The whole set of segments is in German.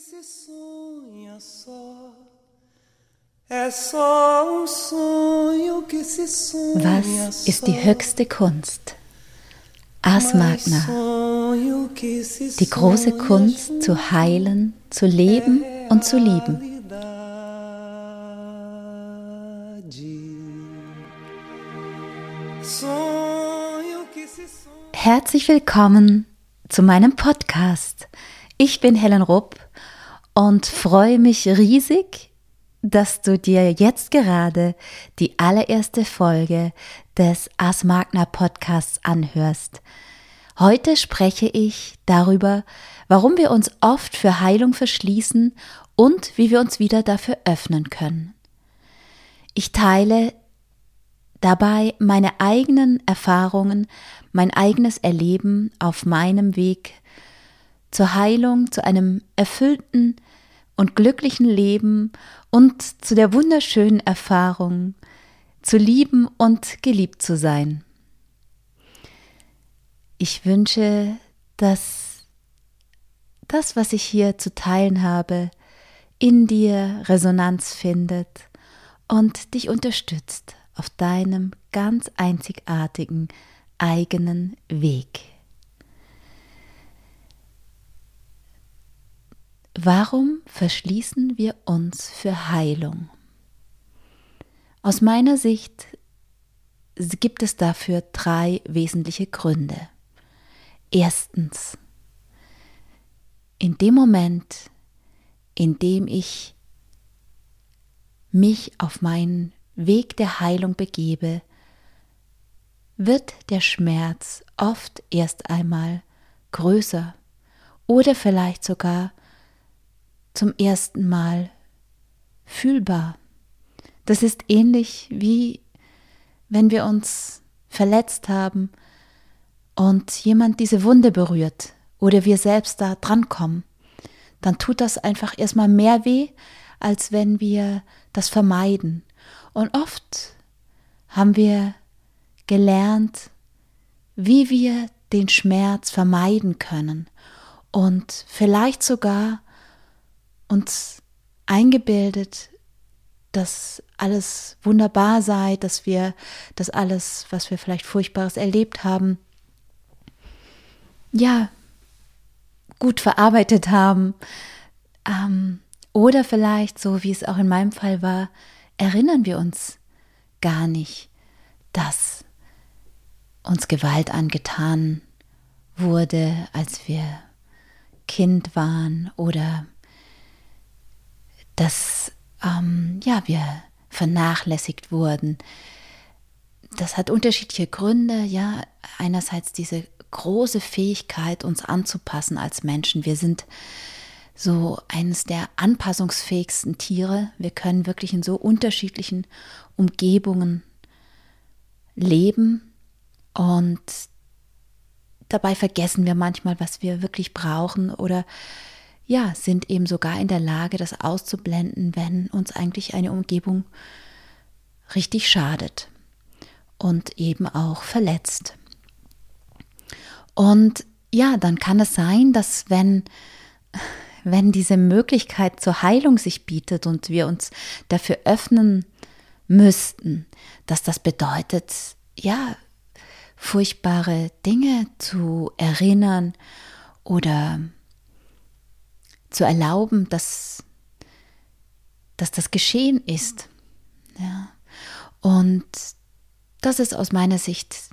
se sonha só. É só um sonho que se sonha Was ist die höchste Kunst? Ars Magna, die große Kunst zu heilen, zu leben und zu lieben. Herzlich willkommen zu meinem Podcast. Ich bin Helen Rupp und freue mich riesig, dass du dir jetzt gerade die allererste Folge des Ars Magna Podcasts anhörst. Heute spreche ich darüber, warum wir uns oft für Heilung verschließen und wie wir uns wieder dafür öffnen können. Ich teile dabei meine eigenen Erfahrungen, mein eigenes Erleben auf meinem Weg zur Heilung, zu einem erfüllten und glücklichen Leben und zu der wunderschönen Erfahrung, zu lieben und geliebt zu sein. Ich wünsche, dass das, was ich hier zu teilen habe, in dir Resonanz findet und dich unterstützt auf deinem ganz einzigartigen eigenen Weg. Warum verschließen wir uns für Heilung? Aus meiner Sicht gibt es dafür drei wesentliche Gründe. Erstens, in dem Moment, in dem ich mich auf meinen Weg der Heilung begebe, wird der Schmerz oft erst einmal größer oder vielleicht sogar zum ersten Mal fühlbar. Das ist ähnlich wie wenn wir uns verletzt haben und jemand diese Wunde berührt oder wir selbst da drankommen, dann tut das einfach erstmal mehr weh, als wenn wir das vermeiden. Und oft haben wir gelernt, wie wir den Schmerz vermeiden können und vielleicht sogar uns eingebildet, dass alles wunderbar sei, dass wir das alles, was wir vielleicht Furchtbares erlebt haben, ja, gut verarbeitet haben. Ähm, oder vielleicht, so wie es auch in meinem Fall war, erinnern wir uns gar nicht, dass uns Gewalt angetan wurde, als wir Kind waren oder dass ähm, ja, wir vernachlässigt wurden. Das hat unterschiedliche Gründe, ja. Einerseits diese große Fähigkeit, uns anzupassen als Menschen. Wir sind so eines der anpassungsfähigsten Tiere. Wir können wirklich in so unterschiedlichen Umgebungen leben und dabei vergessen wir manchmal, was wir wirklich brauchen oder ja, sind eben sogar in der Lage, das auszublenden, wenn uns eigentlich eine Umgebung richtig schadet und eben auch verletzt. Und ja, dann kann es sein, dass wenn wenn diese Möglichkeit zur Heilung sich bietet und wir uns dafür öffnen müssten, dass das bedeutet, ja, furchtbare Dinge zu erinnern oder zu erlauben, dass, dass das geschehen ist. Ja. Und das ist aus meiner Sicht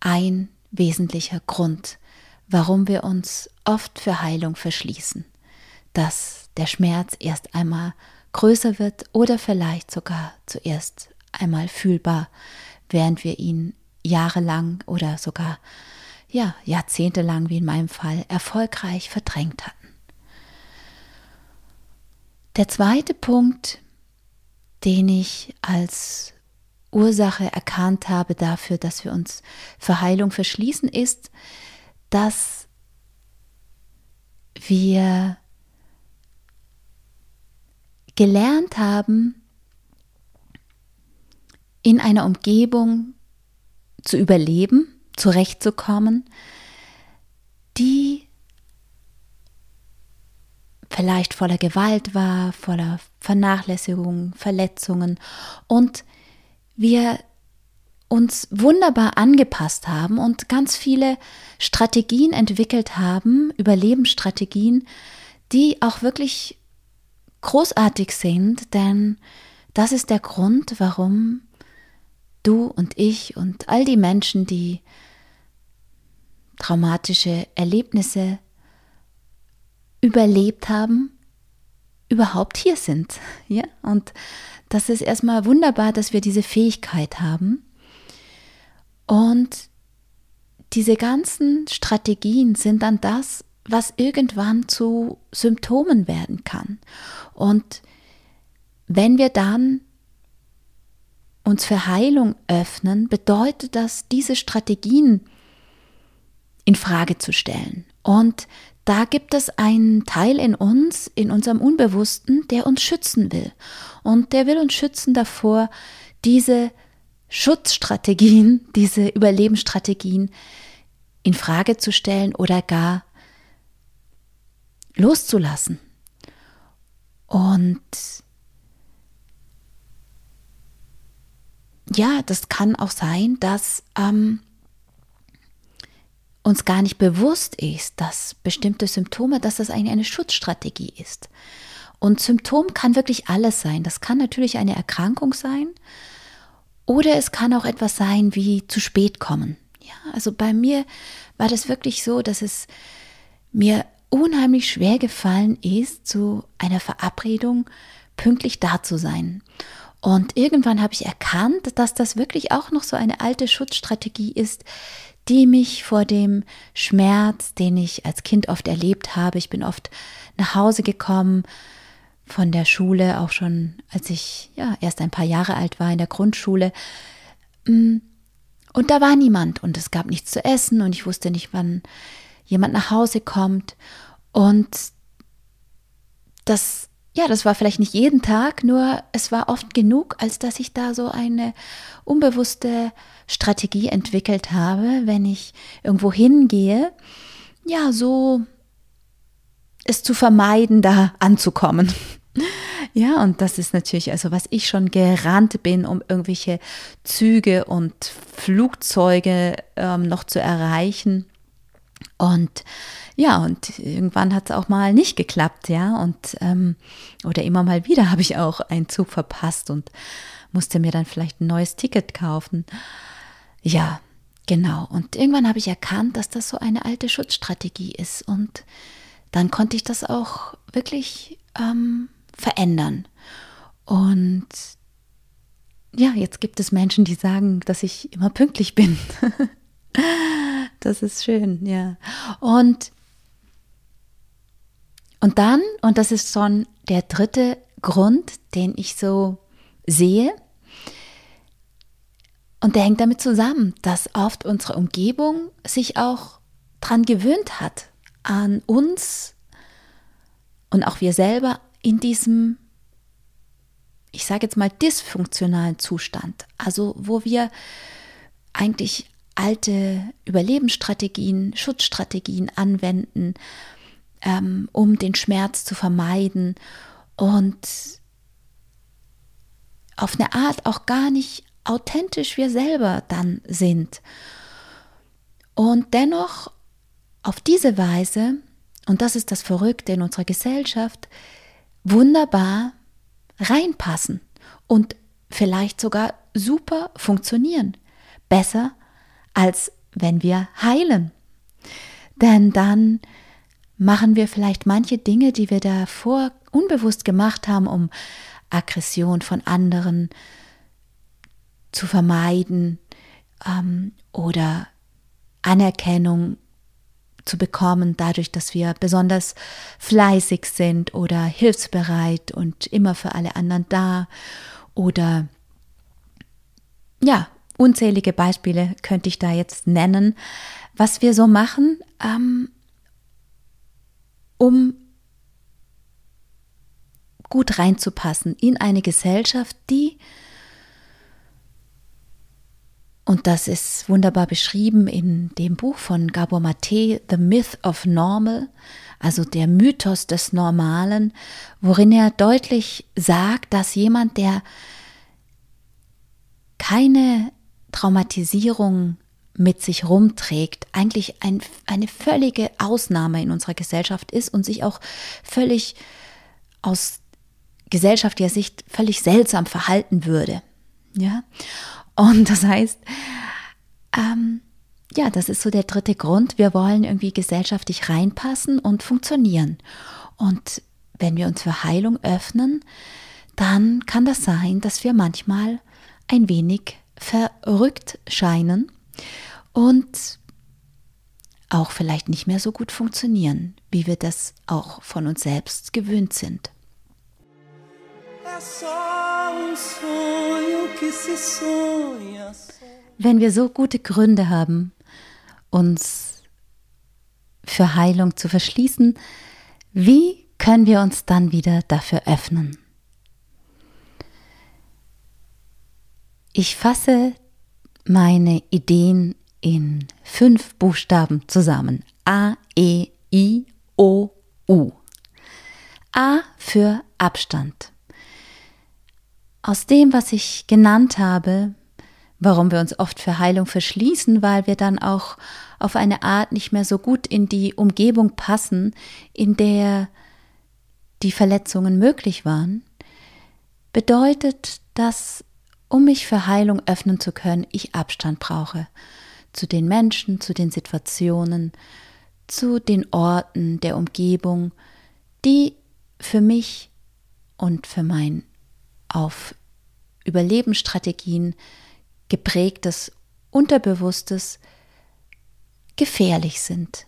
ein wesentlicher Grund, warum wir uns oft für Heilung verschließen, dass der Schmerz erst einmal größer wird oder vielleicht sogar zuerst einmal fühlbar, während wir ihn jahrelang oder sogar ja, jahrzehntelang, wie in meinem Fall, erfolgreich verdrängt hatten. Der zweite Punkt, den ich als Ursache erkannt habe dafür, dass wir uns für Heilung verschließen, ist, dass wir gelernt haben, in einer Umgebung zu überleben, zurechtzukommen, die vielleicht voller Gewalt war, voller Vernachlässigung, Verletzungen. Und wir uns wunderbar angepasst haben und ganz viele Strategien entwickelt haben, Überlebensstrategien, die auch wirklich großartig sind, denn das ist der Grund, warum du und ich und all die Menschen, die traumatische Erlebnisse überlebt haben, überhaupt hier sind. Ja? Und das ist erstmal wunderbar, dass wir diese Fähigkeit haben. Und diese ganzen Strategien sind dann das, was irgendwann zu Symptomen werden kann. Und wenn wir dann uns für Heilung öffnen, bedeutet das, diese Strategien in Frage zu stellen. Und da gibt es einen Teil in uns, in unserem Unbewussten, der uns schützen will. Und der will uns schützen davor, diese Schutzstrategien, diese Überlebensstrategien in Frage zu stellen oder gar loszulassen. Und ja, das kann auch sein, dass ähm, uns gar nicht bewusst ist, dass bestimmte Symptome, dass das eigentlich eine Schutzstrategie ist. Und Symptom kann wirklich alles sein. Das kann natürlich eine Erkrankung sein oder es kann auch etwas sein wie zu spät kommen. Ja, also bei mir war das wirklich so, dass es mir unheimlich schwer gefallen ist, zu einer Verabredung pünktlich da zu sein. Und irgendwann habe ich erkannt, dass das wirklich auch noch so eine alte Schutzstrategie ist, die mich vor dem Schmerz, den ich als Kind oft erlebt habe, ich bin oft nach Hause gekommen von der Schule, auch schon als ich ja erst ein paar Jahre alt war in der Grundschule. Mm, und da war niemand und es gab nichts zu essen und ich wusste nicht, wann jemand nach Hause kommt. Und das ja, das war vielleicht nicht jeden Tag, nur es war oft genug, als dass ich da so eine unbewusste Strategie entwickelt habe, wenn ich irgendwo hingehe, ja, so es zu vermeiden, da anzukommen. Ja, und das ist natürlich, also was ich schon gerannt bin, um irgendwelche Züge und Flugzeuge ähm, noch zu erreichen. Und ja, und irgendwann hat es auch mal nicht geklappt, ja. Und ähm, oder immer mal wieder habe ich auch einen Zug verpasst und musste mir dann vielleicht ein neues Ticket kaufen. Ja, genau. Und irgendwann habe ich erkannt, dass das so eine alte Schutzstrategie ist. Und dann konnte ich das auch wirklich ähm, verändern. Und ja, jetzt gibt es Menschen, die sagen, dass ich immer pünktlich bin. das ist schön, ja. Und und dann, und das ist schon der dritte Grund, den ich so sehe, und der hängt damit zusammen, dass oft unsere Umgebung sich auch dran gewöhnt hat, an uns und auch wir selber in diesem, ich sage jetzt mal, dysfunktionalen Zustand. Also wo wir eigentlich alte Überlebensstrategien, Schutzstrategien anwenden, ähm, um den Schmerz zu vermeiden und auf eine Art auch gar nicht authentisch wir selber dann sind. Und dennoch auf diese Weise, und das ist das Verrückte in unserer Gesellschaft, wunderbar reinpassen und vielleicht sogar super funktionieren. Besser als wenn wir heilen. Denn dann machen wir vielleicht manche Dinge, die wir davor unbewusst gemacht haben, um Aggression von anderen zu vermeiden ähm, oder Anerkennung zu bekommen, dadurch, dass wir besonders fleißig sind oder hilfsbereit und immer für alle anderen da oder ja, unzählige Beispiele könnte ich da jetzt nennen, was wir so machen, ähm, um gut reinzupassen in eine Gesellschaft, die Und das ist wunderbar beschrieben in dem Buch von Gabor Mate, The Myth of Normal, also der Mythos des Normalen, worin er deutlich sagt, dass jemand, der keine Traumatisierung mit sich rumträgt, eigentlich ein, eine völlige Ausnahme in unserer Gesellschaft ist und sich auch völlig aus gesellschaftlicher Sicht völlig seltsam verhalten würde. Ja, und das heißt, ähm, ja, das ist so der dritte Grund. Wir wollen irgendwie gesellschaftlich reinpassen und funktionieren. Und wenn wir uns für Heilung öffnen, dann kann das sein, dass wir manchmal ein wenig verrückt scheinen und auch vielleicht nicht mehr so gut funktionieren, wie wir das auch von uns selbst gewöhnt sind. Wenn wir so gute Gründe haben, uns für Heilung zu verschließen, wie können wir uns dann wieder dafür öffnen? Ich fasse meine Ideen in fünf Buchstaben zusammen. A, E, I, O, U. A für Abstand. Aus dem, was ich genannt habe, warum wir uns oft für Heilung verschließen, weil wir dann auch auf eine Art nicht mehr so gut in die Umgebung passen, in der die Verletzungen möglich waren, bedeutet, dass um mich für Heilung öffnen zu können, ich Abstand brauche zu den Menschen, zu den Situationen, zu den Orten der Umgebung, die für mich und für mein auf Überlebensstrategien geprägtes Unterbewusstes gefährlich sind,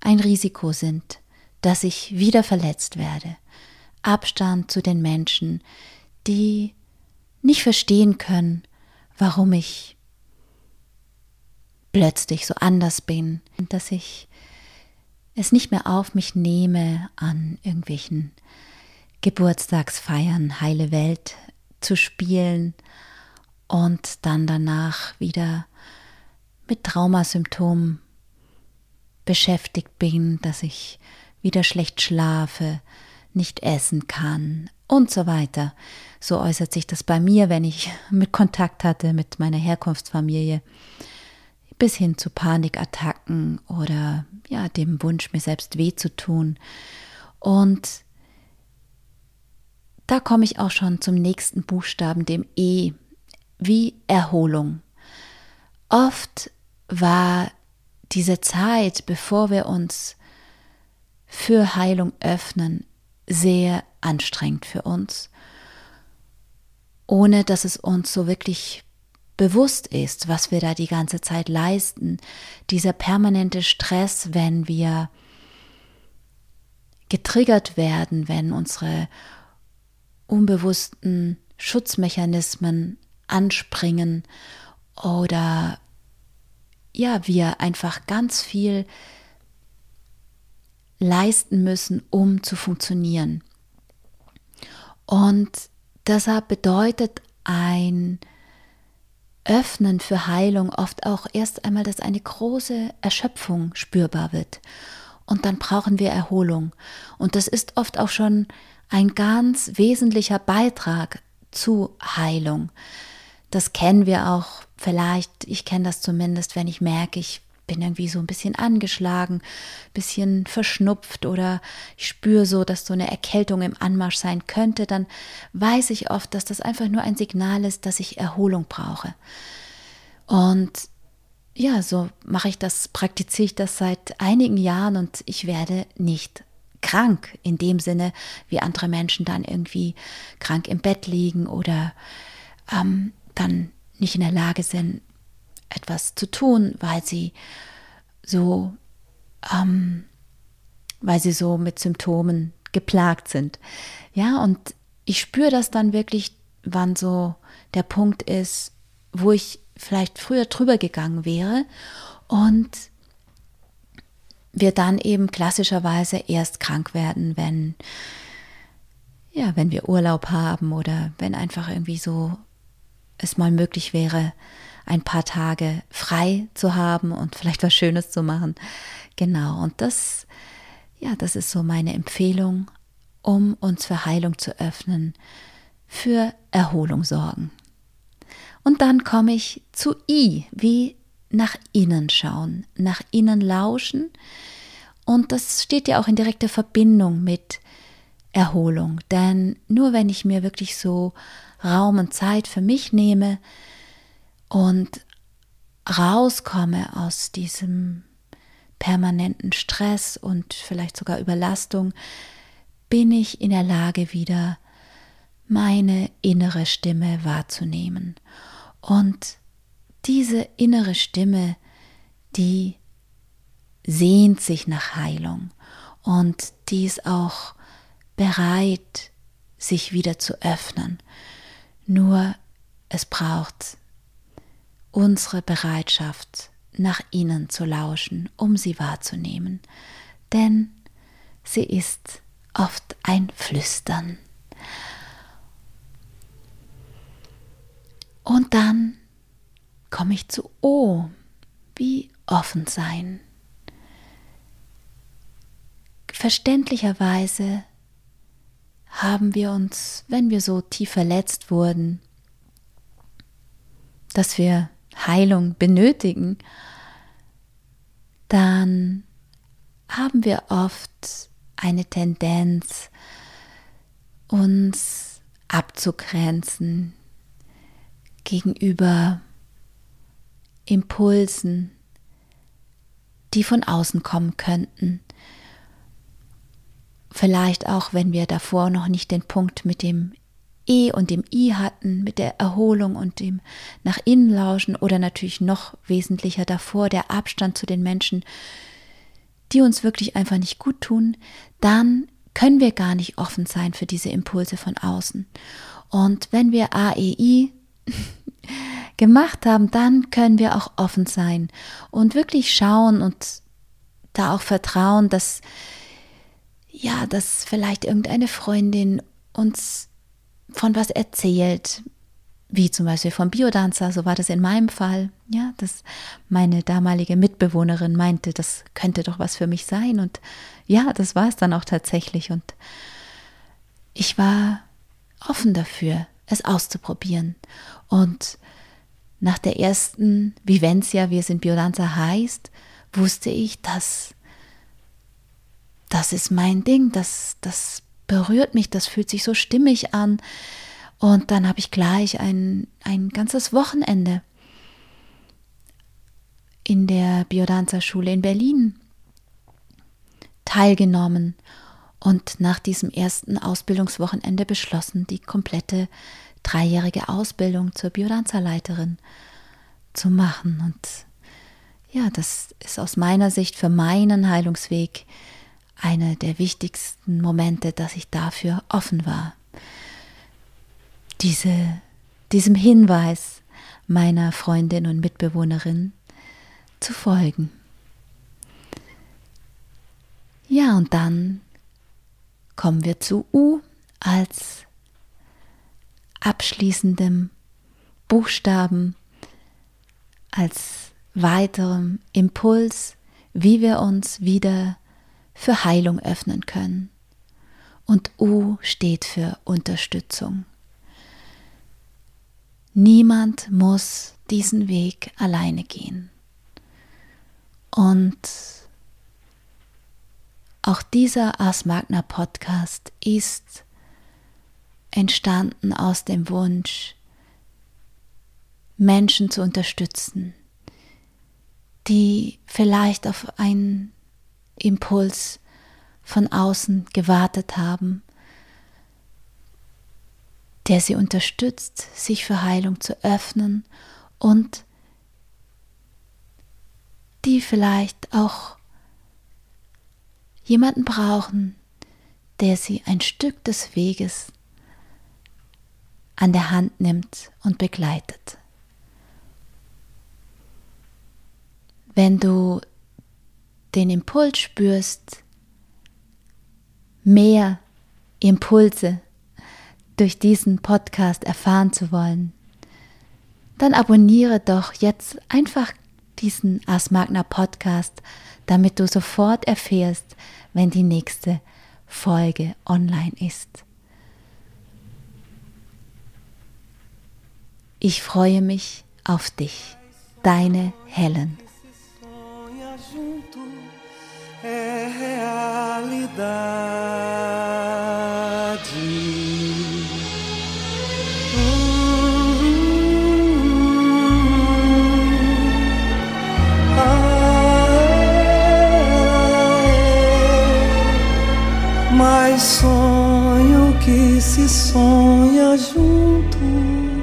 ein Risiko sind, dass ich wieder verletzt werde. Abstand zu den Menschen, die nicht verstehen können, warum ich plötzlich so anders bin, dass ich es nicht mehr auf mich nehme, an irgendwelchen Geburtstagsfeiern heile Welt zu spielen und dann danach wieder mit Traumasymptomen beschäftigt bin, dass ich wieder schlecht schlafe, nicht essen kann und so weiter. So äußert sich das bei mir, wenn ich mit Kontakt hatte mit meiner Herkunftsfamilie, bis hin zu Panikattacken oder ja, dem Wunsch, mir selbst weh zu tun. Und da komme ich auch schon zum nächsten Buchstaben, dem E, wie Erholung. Oft war diese Zeit, bevor wir uns für Heilung öffnen, sehr anstrengend für uns, ohne dass es uns so wirklich bewusst ist, was wir da die ganze Zeit leisten. Dieser permanente Stress, wenn wir getriggert werden, wenn unsere unbewussten Schutzmechanismen anspringen oder ja, wir einfach ganz viel leisten müssen, um zu funktionieren. Und deshalb bedeutet ein Öffnen für Heilung oft auch erst einmal, dass eine große Erschöpfung spürbar wird. Und dann brauchen wir Erholung. Und das ist oft auch schon ein ganz wesentlicher Beitrag zu Heilung. Das kennen wir auch vielleicht, ich kenne das zumindest, wenn ich merke, ich bin irgendwie so ein bisschen angeschlagen, bisschen verschnupft oder ich spüre so, dass so eine Erkältung im Anmarsch sein könnte, dann weiß ich oft, dass das einfach nur ein Signal ist, dass ich Erholung brauche. Und ja, so mache ich das, praktiziere ich das seit einigen Jahren und ich werde nicht krank in dem Sinne, wie andere Menschen dann irgendwie krank im Bett liegen oder ähm, dann nicht in der Lage sind, etwas zu tun, weil sie so, ähm, weil sie so mit Symptomen geplagt sind. Ja, und ich spüre das dann wirklich, wann so der Punkt ist, wo ich vielleicht früher drüber gegangen wäre und wir dann eben klassischerweise erst krank werden, wenn ja, wenn wir Urlaub haben oder wenn einfach irgendwie so es mal möglich wäre, ein paar Tage frei zu haben und vielleicht was Schönes zu machen. Genau, und das, ja, das ist so meine Empfehlung, um uns für Heilung zu öffnen, für Erholung sorgen. Und dann komme ich zu I, wie nach innen schauen, nach innen lauschen. Und das steht ja auch in direkter Verbindung mit Erholung. Denn nur wenn ich mir wirklich so Raum und Zeit für mich nehme und rauskomme aus diesem permanenten Stress und vielleicht sogar Überlastung, bin ich in der Lage wieder meine innere Stimme wahrzunehmen. Und diese innere Stimme, die sehnt sich nach Heilung und die ist auch bereit, sich wieder zu öffnen. Nur es braucht unsere Bereitschaft, nach ihnen zu lauschen, um sie wahrzunehmen. Denn sie ist oft ein Flüstern. Und dann komme ich zu O, wie offen sein. Verständlicherweise haben wir uns, wenn wir so tief verletzt wurden, dass wir Heilung benötigen, dann haben wir oft eine Tendenz, uns abzugrenzen, gegenüber Impulsen, die von außen kommen könnten. Vielleicht auch, wenn wir davor noch nicht den Punkt mit dem E und dem I hatten, mit der Erholung und dem nach innen lauschen oder natürlich noch wesentlicher davor der Abstand zu den Menschen, die uns wirklich einfach nicht gut tun, dann können wir gar nicht offen sein für diese Impulse von außen. Und wenn wir AEI gemacht haben, dann können wir auch offen sein und wirklich schauen und da auch vertrauen, dass ja, dass vielleicht irgendeine Freundin uns von was erzählt, wie zum Beispiel vom Biodanzer, so war das in meinem Fall, ja, dass meine damalige Mitbewohnerin meinte, das könnte doch was für mich sein. Und ja, das war es dann auch tatsächlich. Und ich war offen dafür, es auszuprobieren. Und nach der ersten Vivencia, wie es in Biodanza heißt, wusste ich, dass das ist mein Ding, das, das berührt mich, das fühlt sich so stimmig an. Und dann habe ich gleich ein, ein ganzes Wochenende in der Biodanza-Schule in Berlin teilgenommen und nach diesem ersten Ausbildungswochenende beschlossen, die komplette dreijährige Ausbildung zur Biodanza-Leiterin zu machen. Und ja, das ist aus meiner Sicht für meinen Heilungsweg einer der wichtigsten Momente, dass ich dafür offen war. Diese, diesem Hinweis meiner Freundin und Mitbewohnerin zu folgen. Ja, und dann kommen wir zu U als abschließendem Buchstaben, als weiterem Impuls, wie wir uns wieder für Heilung öffnen können. Und U steht für Unterstützung. Niemand muss diesen Weg alleine gehen. Und auch dieser Ars Magna Podcast ist entstanden aus dem Wunsch, Menschen zu unterstützen, die vielleicht auf einen Impuls von außen gewartet haben, der sie unterstützt, sich für Heilung zu öffnen und die vielleicht auch jemanden brauchen, der sie ein Stück des Weges an der Hand nimmt und begleitet. Wenn du den Impuls spürst, mehr Impulse durch diesen Podcast erfahren zu wollen, dann abonniere doch jetzt einfach diesen Ars Magna Podcast, damit du sofort erfährst, wenn die nächste Folge online ist. Ich freue mich auf dich, deine Helen. Mais sonho que se sonha junto. é